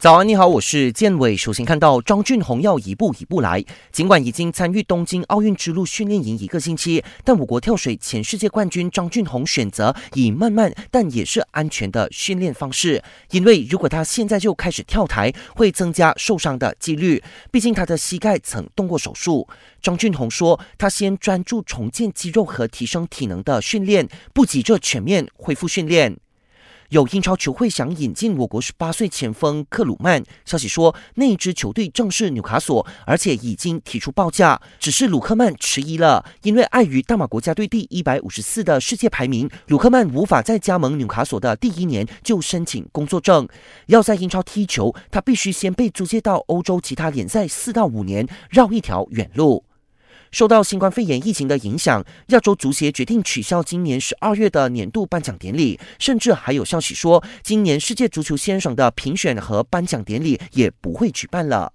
早安，你好，我是建伟。首先看到张俊宏要一步一步来。尽管已经参与东京奥运之路训练营一个星期，但我国跳水前世界冠军张俊宏选择以慢慢但也是安全的训练方式，因为如果他现在就开始跳台，会增加受伤的几率。毕竟他的膝盖曾动过手术。张俊宏说，他先专注重建肌肉和提升体能的训练，不急着全面恢复训练。有英超球会想引进我国十八岁前锋克鲁曼。消息说，那支球队正是纽卡索，而且已经提出报价。只是鲁克曼迟疑了，因为碍于大马国家队第一百五十四的世界排名，鲁克曼无法在加盟纽卡索的第一年就申请工作证。要在英超踢球，他必须先被租借到欧洲其他联赛四到五年，绕一条远路。受到新冠肺炎疫情的影响，亚洲足协决定取消今年十二月的年度颁奖典礼，甚至还有消息说，今年世界足球先生的评选和颁奖典礼也不会举办了。